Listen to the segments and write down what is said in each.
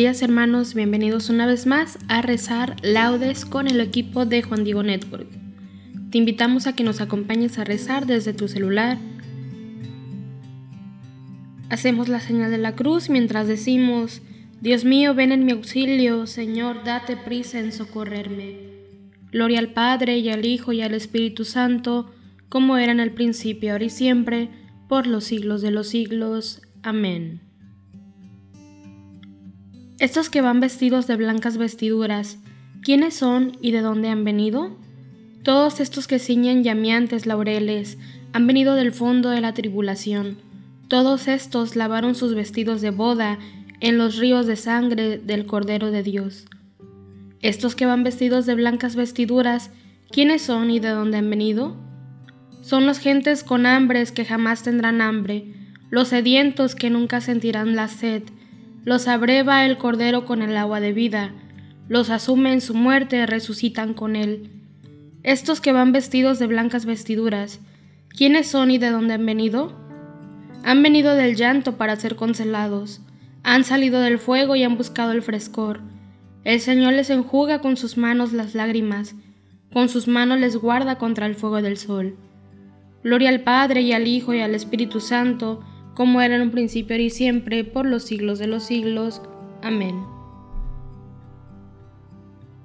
Días hermanos, bienvenidos una vez más a rezar laudes con el equipo de Juan Diego Network. Te invitamos a que nos acompañes a rezar desde tu celular. Hacemos la señal de la cruz mientras decimos, Dios mío, ven en mi auxilio, Señor, date prisa en socorrerme. Gloria al Padre y al Hijo y al Espíritu Santo, como era en el principio, ahora y siempre, por los siglos de los siglos. Amén. Estos que van vestidos de blancas vestiduras, ¿quiénes son y de dónde han venido? Todos estos que ciñen llameantes laureles han venido del fondo de la tribulación. Todos estos lavaron sus vestidos de boda en los ríos de sangre del Cordero de Dios. Estos que van vestidos de blancas vestiduras, ¿quiénes son y de dónde han venido? Son los gentes con hambres que jamás tendrán hambre, los sedientos que nunca sentirán la sed, los abreva el Cordero con el agua de vida, los asume en su muerte, resucitan con él. Estos que van vestidos de blancas vestiduras, ¿quiénes son y de dónde han venido? Han venido del llanto para ser consolados, han salido del fuego y han buscado el frescor. El Señor les enjuga con sus manos las lágrimas, con sus manos les guarda contra el fuego del sol. Gloria al Padre y al Hijo y al Espíritu Santo, como era en un principio y siempre, por los siglos de los siglos. Amén.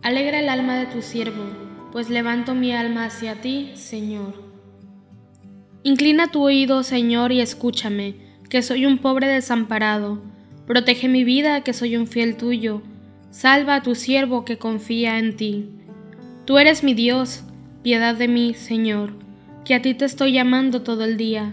Alegra el alma de tu siervo, pues levanto mi alma hacia ti, Señor. Inclina tu oído, Señor, y escúchame, que soy un pobre desamparado. Protege mi vida, que soy un fiel tuyo. Salva a tu siervo que confía en ti. Tú eres mi Dios, piedad de mí, Señor, que a ti te estoy llamando todo el día.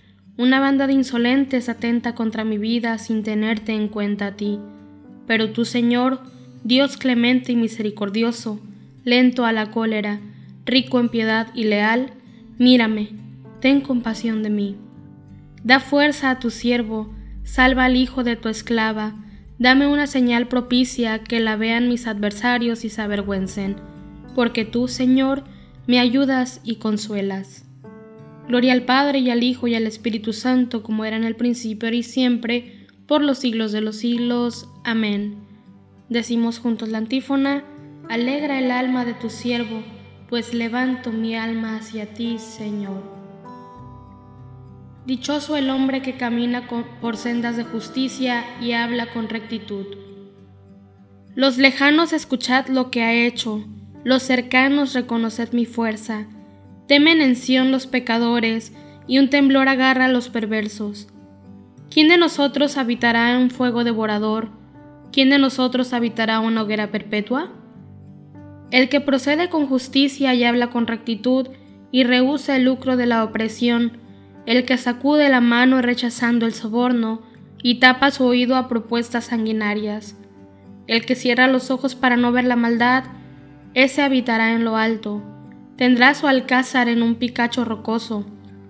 una banda de insolentes atenta contra mi vida sin tenerte en cuenta a ti. Pero tú, Señor, Dios clemente y misericordioso, lento a la cólera, rico en piedad y leal, mírame, ten compasión de mí. Da fuerza a tu siervo, salva al hijo de tu esclava, dame una señal propicia que la vean mis adversarios y se avergüencen, porque tú, Señor, me ayudas y consuelas. Gloria al Padre y al Hijo y al Espíritu Santo, como era en el principio, y siempre, por los siglos de los siglos. Amén. Decimos juntos la antífona, Alegra el alma de tu siervo, pues levanto mi alma hacia ti, Señor. Dichoso el hombre que camina por sendas de justicia y habla con rectitud. Los lejanos escuchad lo que ha hecho, los cercanos reconoced mi fuerza. Temen en Sión los pecadores, y un temblor agarra a los perversos. ¿Quién de nosotros habitará en un fuego devorador? ¿Quién de nosotros habitará una hoguera perpetua? El que procede con justicia y habla con rectitud y rehúsa el lucro de la opresión, el que sacude la mano rechazando el soborno y tapa su oído a propuestas sanguinarias, el que cierra los ojos para no ver la maldad, ese habitará en lo alto, tendrá su alcázar en un picacho rocoso,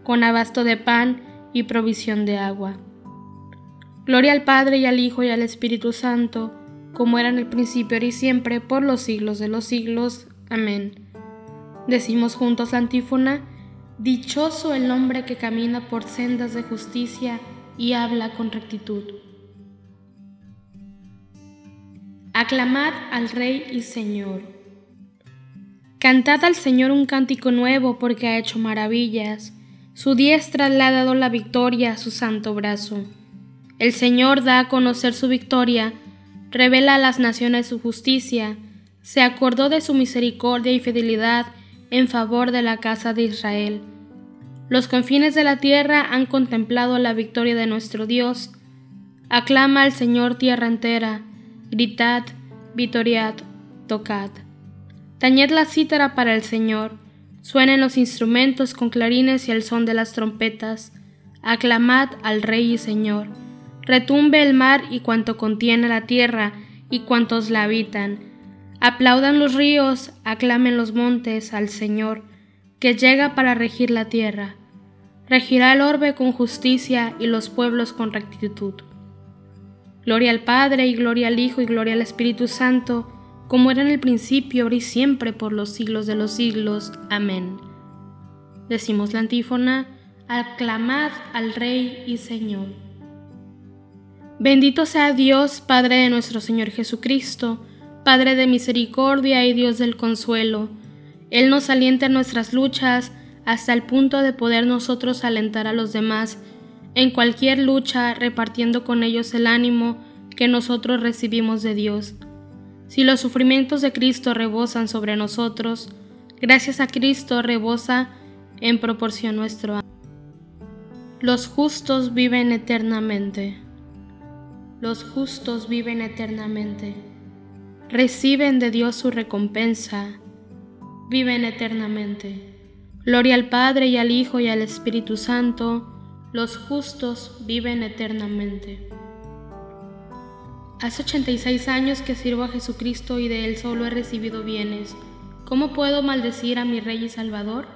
con abasto de pan y provisión de agua. Gloria al Padre y al Hijo y al Espíritu Santo, como era en el principio, y siempre, por los siglos de los siglos. Amén. Decimos juntos la antífona, Dichoso el hombre que camina por sendas de justicia y habla con rectitud. Aclamad al Rey y Señor. Cantad al Señor un cántico nuevo porque ha hecho maravillas. Su diestra le ha dado la victoria a su santo brazo. El Señor da a conocer su victoria revela a las naciones su justicia, se acordó de su misericordia y fidelidad en favor de la casa de Israel. Los confines de la tierra han contemplado la victoria de nuestro Dios. Aclama al Señor tierra entera, gritad, vitoriad, tocad. Tañed la cítara para el Señor, suenen los instrumentos con clarines y el son de las trompetas. Aclamad al Rey y Señor retumbe el mar y cuanto contiene la tierra y cuantos la habitan. Aplaudan los ríos, aclamen los montes al Señor, que llega para regir la tierra. Regirá el orbe con justicia y los pueblos con rectitud. Gloria al Padre y gloria al Hijo y gloria al Espíritu Santo, como era en el principio, ahora y siempre, por los siglos de los siglos. Amén. Decimos la antífona, aclamad al Rey y Señor. Bendito sea Dios, Padre de nuestro Señor Jesucristo, Padre de misericordia y Dios del consuelo. Él nos alienta en nuestras luchas hasta el punto de poder nosotros alentar a los demás en cualquier lucha, repartiendo con ellos el ánimo que nosotros recibimos de Dios. Si los sufrimientos de Cristo rebosan sobre nosotros, gracias a Cristo rebosa en proporción nuestro ánimo. Los justos viven eternamente los justos viven eternamente. Reciben de Dios su recompensa, viven eternamente. Gloria al Padre y al Hijo y al Espíritu Santo, los justos viven eternamente. Hace 86 años que sirvo a Jesucristo y de Él solo he recibido bienes. ¿Cómo puedo maldecir a mi Rey y Salvador?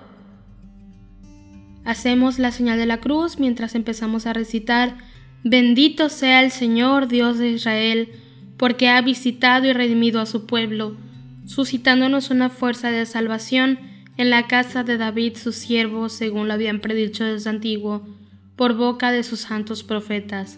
Hacemos la señal de la cruz mientras empezamos a recitar Bendito sea el Señor Dios de Israel, porque ha visitado y redimido a su pueblo, suscitándonos una fuerza de salvación en la casa de David su siervo, según lo habían predicho desde antiguo, por boca de sus santos profetas.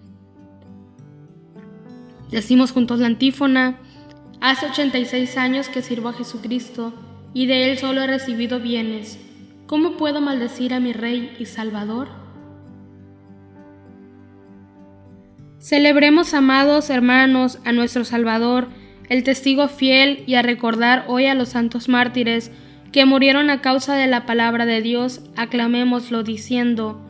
Decimos juntos la antífona, hace 86 años que sirvo a Jesucristo y de Él solo he recibido bienes. ¿Cómo puedo maldecir a mi Rey y Salvador? Celebremos, amados hermanos, a nuestro Salvador, el testigo fiel y a recordar hoy a los santos mártires que murieron a causa de la palabra de Dios, aclamémoslo diciendo,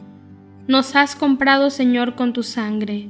Nos has comprado, Señor, con tu sangre.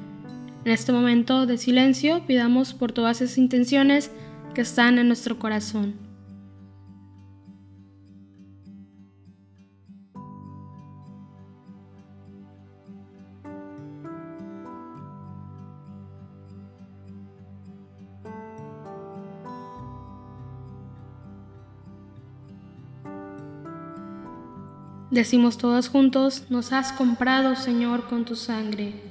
En este momento de silencio pidamos por todas esas intenciones que están en nuestro corazón. Decimos todos juntos, nos has comprado, Señor, con tu sangre.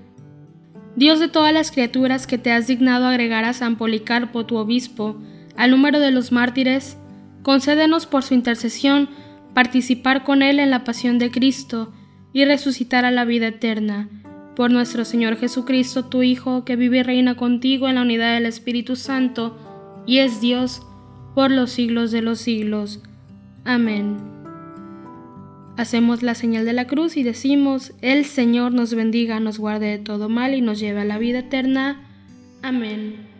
Dios de todas las criaturas que te has dignado agregar a San Policarpo, tu obispo, al número de los mártires, concédenos por su intercesión participar con él en la pasión de Cristo y resucitar a la vida eterna. Por nuestro Señor Jesucristo, tu Hijo, que vive y reina contigo en la unidad del Espíritu Santo, y es Dios por los siglos de los siglos. Amén. Hacemos la señal de la cruz y decimos, el Señor nos bendiga, nos guarde de todo mal y nos lleve a la vida eterna. Amén.